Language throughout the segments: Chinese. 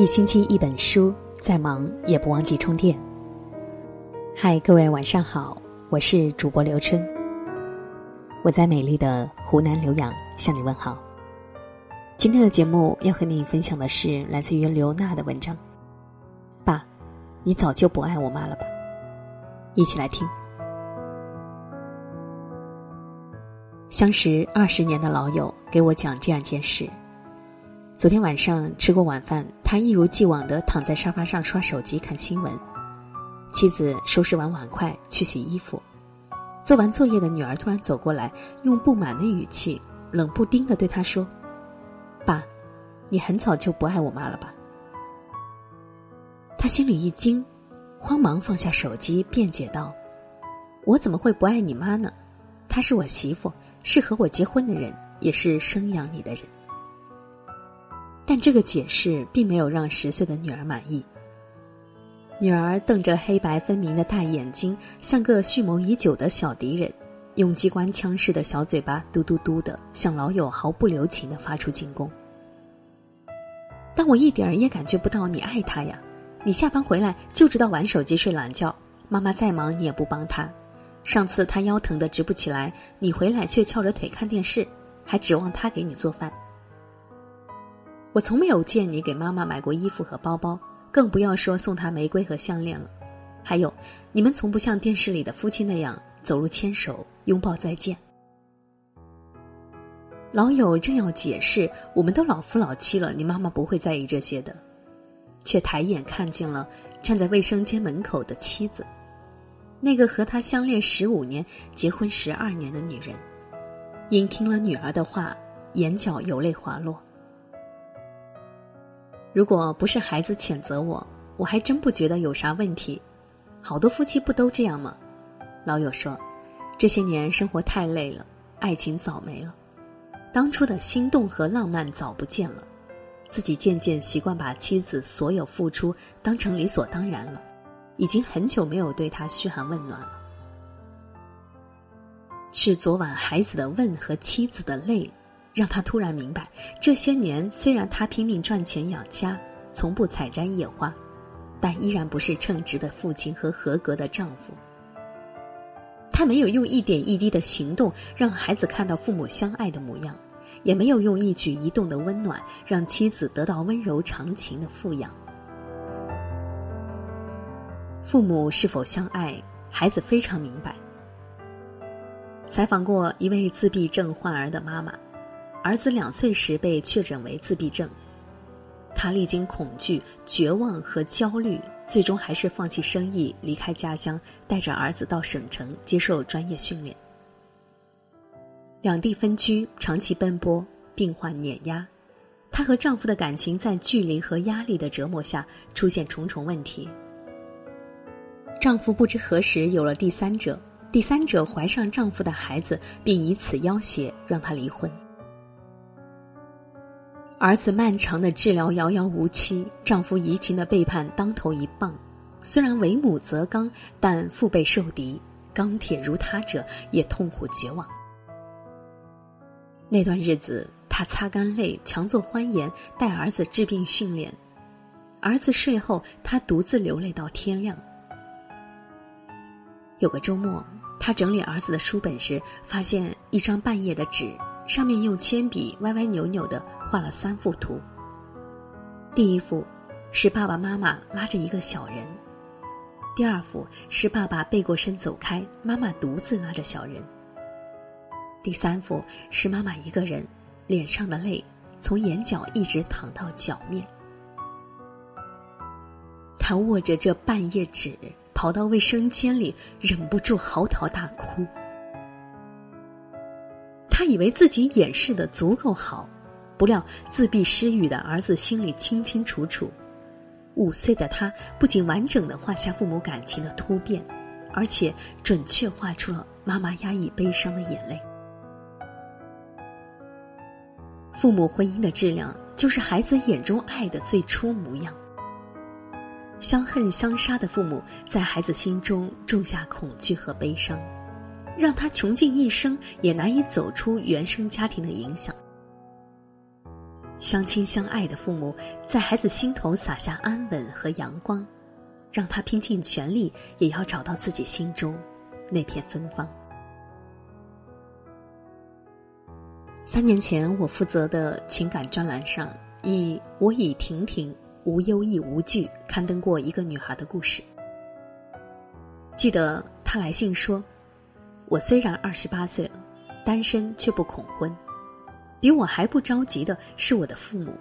一星期一本书，再忙也不忘记充电。嗨，各位晚上好，我是主播刘春。我在美丽的湖南浏阳向你问好。今天的节目要和你分享的是来自于刘娜的文章。爸，你早就不爱我妈了吧？一起来听。相识二十年的老友给我讲这样一件事。昨天晚上吃过晚饭，他一如既往的躺在沙发上刷手机看新闻。妻子收拾完碗筷去洗衣服，做完作业的女儿突然走过来，用不满的语气冷不丁的对他说：“爸，你很早就不爱我妈了吧？”他心里一惊，慌忙放下手机，辩解道：“我怎么会不爱你妈呢？她是我媳妇，是和我结婚的人，也是生养你的人。”但这个解释并没有让十岁的女儿满意。女儿瞪着黑白分明的大眼睛，像个蓄谋已久的小敌人，用机关枪似的小嘴巴嘟嘟嘟的向老友毫不留情的发出进攻。但我一点儿也感觉不到你爱他呀！你下班回来就知道玩手机睡懒觉，妈妈再忙你也不帮他。上次他腰疼的直不起来，你回来却翘着腿看电视，还指望他给你做饭。我从没有见你给妈妈买过衣服和包包，更不要说送她玫瑰和项链了。还有，你们从不像电视里的夫妻那样走路牵手、拥抱再见。老友正要解释，我们都老夫老妻了，你妈妈不会在意这些的，却抬眼看见了站在卫生间门口的妻子，那个和他相恋十五年、结婚十二年的女人，因听了女儿的话，眼角有泪滑落。如果不是孩子谴责我，我还真不觉得有啥问题。好多夫妻不都这样吗？老友说，这些年生活太累了，爱情早没了，当初的心动和浪漫早不见了，自己渐渐习惯把妻子所有付出当成理所当然了，已经很久没有对她嘘寒问暖了。是昨晚孩子的问和妻子的泪。让他突然明白，这些年虽然他拼命赚钱养家，从不采摘野花，但依然不是称职的父亲和合格的丈夫。他没有用一点一滴的行动让孩子看到父母相爱的模样，也没有用一举一动的温暖让妻子得到温柔长情的富养。父母是否相爱，孩子非常明白。采访过一位自闭症患儿的妈妈。儿子两岁时被确诊为自闭症，他历经恐惧、绝望和焦虑，最终还是放弃生意，离开家乡，带着儿子到省城接受专业训练。两地分居，长期奔波，病患碾压，她和丈夫的感情在距离和压力的折磨下出现重重问题。丈夫不知何时有了第三者，第三者怀上丈夫的孩子，并以此要挟让她离婚。儿子漫长的治疗遥遥无期，丈夫移情的背叛当头一棒。虽然为母则刚，但腹背受敌，钢铁如他者也痛苦绝望。那段日子，她擦干泪，强作欢颜，带儿子治病训练。儿子睡后，她独自流泪到天亮。有个周末，她整理儿子的书本时，发现一张半页的纸。上面用铅笔歪歪扭扭的画了三幅图。第一幅是爸爸妈妈拉着一个小人，第二幅是爸爸背过身走开，妈妈独自拉着小人。第三幅是妈妈一个人，脸上的泪从眼角一直淌到脚面。他握着这半页纸，跑到卫生间里，忍不住嚎啕大哭。他以为自己掩饰的足够好，不料自闭失语的儿子心里清清楚楚。五岁的他不仅完整的画下父母感情的突变，而且准确画出了妈妈压抑悲伤的眼泪。父母婚姻的质量，就是孩子眼中爱的最初模样。相恨相杀的父母，在孩子心中种下恐惧和悲伤。让他穷尽一生也难以走出原生家庭的影响。相亲相爱的父母，在孩子心头洒下安稳和阳光，让他拼尽全力也要找到自己心中那片芬芳。三年前，我负责的情感专栏上，以“我与婷婷无忧亦无惧”刊登过一个女孩的故事。记得她来信说：“我虽然二十八岁了，单身却不恐婚。比我还不着急的是我的父母。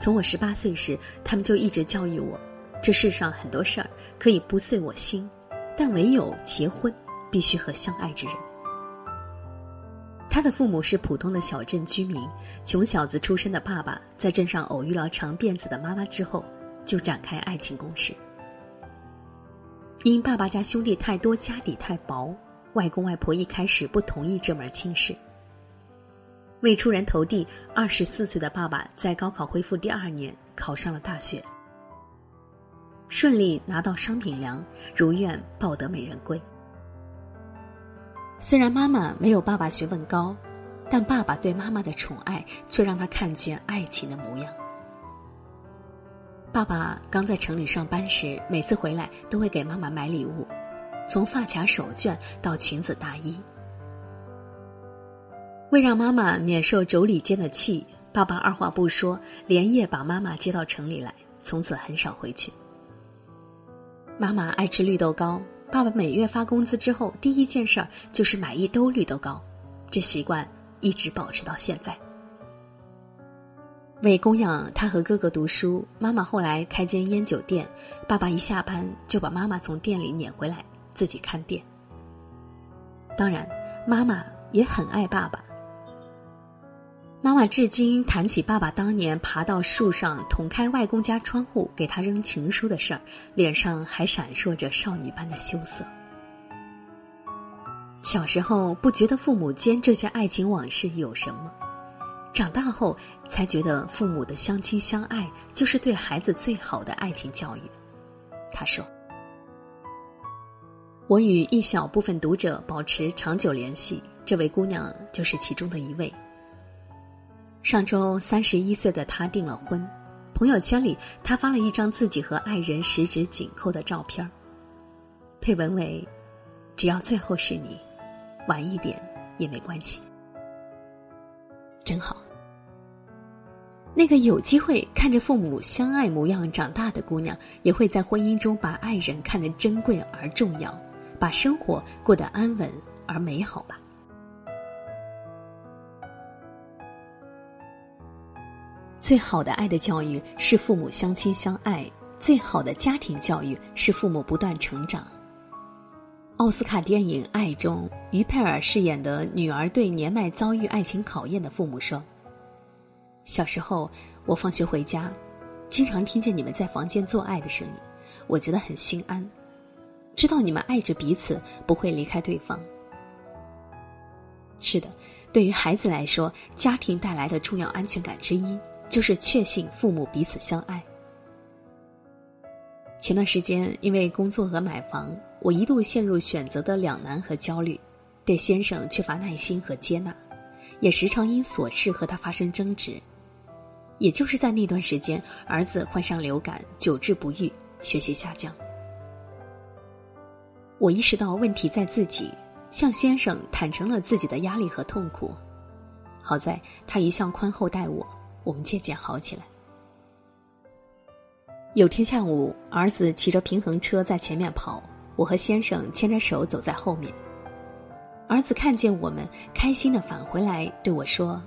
从我十八岁时，他们就一直教育我：这世上很多事儿可以不遂我心，但唯有结婚，必须和相爱之人。”他的父母是普通的小镇居民，穷小子出身的爸爸在镇上偶遇了长辫子的妈妈之后，就展开爱情攻势。因爸爸家兄弟太多，家底太薄，外公外婆一开始不同意这门亲事。未出人头地，二十四岁的爸爸在高考恢复第二年考上了大学，顺利拿到商品粮，如愿抱得美人归。虽然妈妈没有爸爸学问高，但爸爸对妈妈的宠爱却让他看见爱情的模样。爸爸刚在城里上班时，每次回来都会给妈妈买礼物，从发卡、手绢到裙子、大衣。为让妈妈免受妯娌间的气，爸爸二话不说，连夜把妈妈接到城里来，从此很少回去。妈妈爱吃绿豆糕。爸爸每月发工资之后，第一件事儿就是买一兜绿豆糕，这习惯一直保持到现在。为供养他和哥哥读书，妈妈后来开间烟酒店，爸爸一下班就把妈妈从店里撵回来，自己看店。当然，妈妈也很爱爸爸。妈妈至今谈起爸爸当年爬到树上捅开外公家窗户给他扔情书的事儿，脸上还闪烁着少女般的羞涩。小时候不觉得父母间这些爱情往事有什么，长大后才觉得父母的相亲相爱就是对孩子最好的爱情教育。他说：“我与一小部分读者保持长久联系，这位姑娘就是其中的一位。”上周三十一岁的他订了婚，朋友圈里他发了一张自己和爱人十指紧扣的照片配文为：“只要最后是你，晚一点也没关系。”真好。那个有机会看着父母相爱模样长大的姑娘，也会在婚姻中把爱人看得珍贵而重要，把生活过得安稳而美好吧。最好的爱的教育是父母相亲相爱，最好的家庭教育是父母不断成长。奥斯卡电影《爱》中，于佩尔饰演的女儿对年迈遭遇爱情考验的父母说：“小时候，我放学回家，经常听见你们在房间做爱的声音，我觉得很心安，知道你们爱着彼此，不会离开对方。”是的，对于孩子来说，家庭带来的重要安全感之一。就是确信父母彼此相爱。前段时间因为工作和买房，我一度陷入选择的两难和焦虑，对先生缺乏耐心和接纳，也时常因琐事和他发生争执。也就是在那段时间，儿子患上流感，久治不愈，学习下降。我意识到问题在自己，向先生坦诚了自己的压力和痛苦。好在他一向宽厚待我。我们渐渐好起来。有天下午，儿子骑着平衡车在前面跑，我和先生牵着手走在后面。儿子看见我们，开心的返回来对我说：“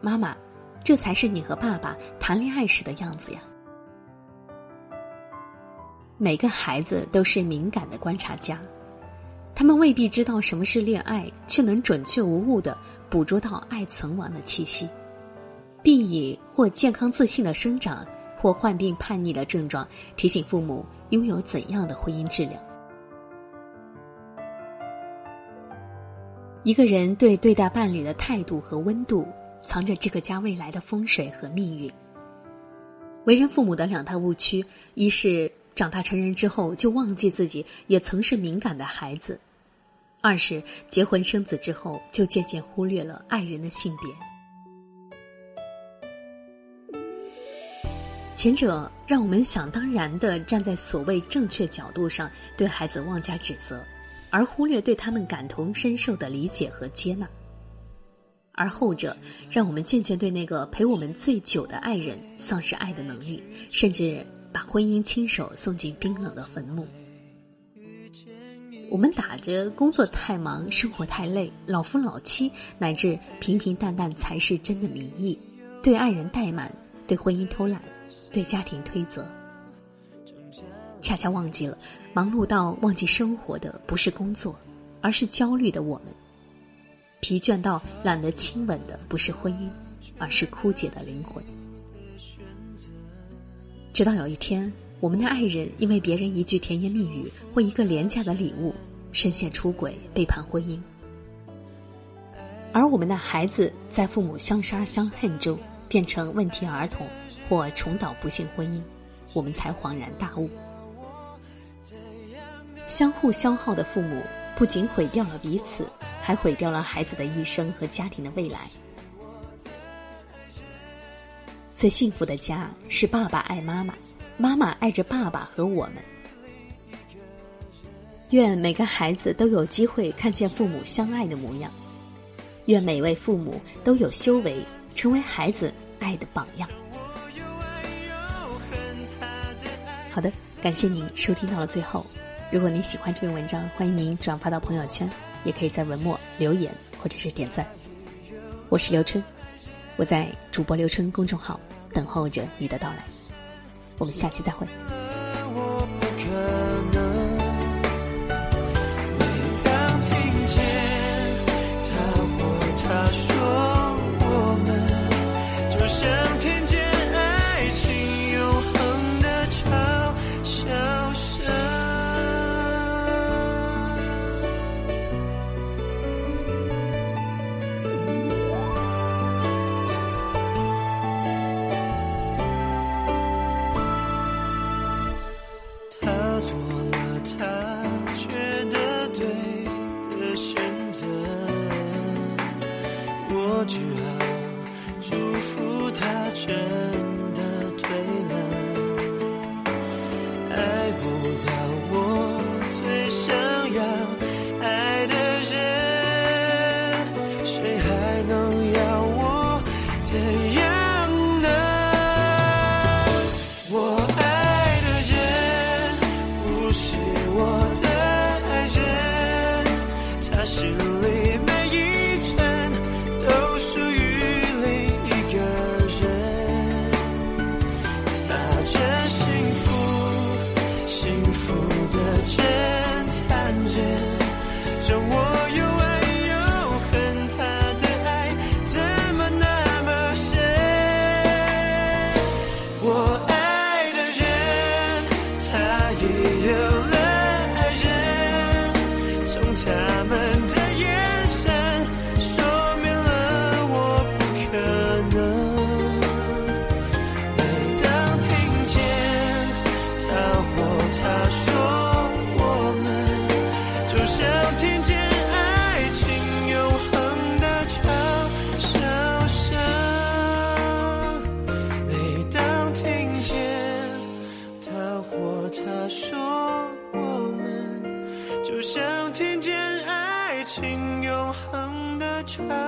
妈妈，这才是你和爸爸谈恋爱时的样子呀。”每个孩子都是敏感的观察家，他们未必知道什么是恋爱，却能准确无误的捕捉到爱存亡的气息。并以或健康自信的生长，或患病叛逆的症状，提醒父母拥有怎样的婚姻质量。一个人对对待伴侣的态度和温度，藏着这个家未来的风水和命运。为人父母的两大误区：一是长大成人之后就忘记自己也曾是敏感的孩子；二是结婚生子之后就渐渐忽略了爱人的性别。前者让我们想当然的站在所谓正确角度上对孩子妄加指责，而忽略对他们感同身受的理解和接纳；而后者让我们渐渐对那个陪我们最久的爱人丧失爱的能力，甚至把婚姻亲手送进冰冷的坟墓。我们打着工作太忙、生活太累、老夫老妻乃至平平淡淡才是真的名义，对爱人怠慢，对婚姻偷懒。对家庭推责，恰恰忘记了忙碌到忘记生活的不是工作，而是焦虑的我们；疲倦到懒得亲吻的不是婚姻，而是枯竭的灵魂。直到有一天，我们的爱人因为别人一句甜言蜜语或一个廉价的礼物，深陷出轨、背叛婚姻；而我们的孩子在父母相杀相恨中变成问题儿童。或重蹈不幸婚姻，我们才恍然大悟：相互消耗的父母不仅毁掉了彼此，还毁掉了孩子的一生和家庭的未来。最幸福的家是爸爸爱妈妈，妈妈爱着爸爸和我们。愿每个孩子都有机会看见父母相爱的模样，愿每位父母都有修为，成为孩子爱的榜样。好的，感谢您收听到了最后。如果您喜欢这篇文章，欢迎您转发到朋友圈，也可以在文末留言或者是点赞。我是刘春，我在主播刘春公众号等候着你的到来。我们下期再会。try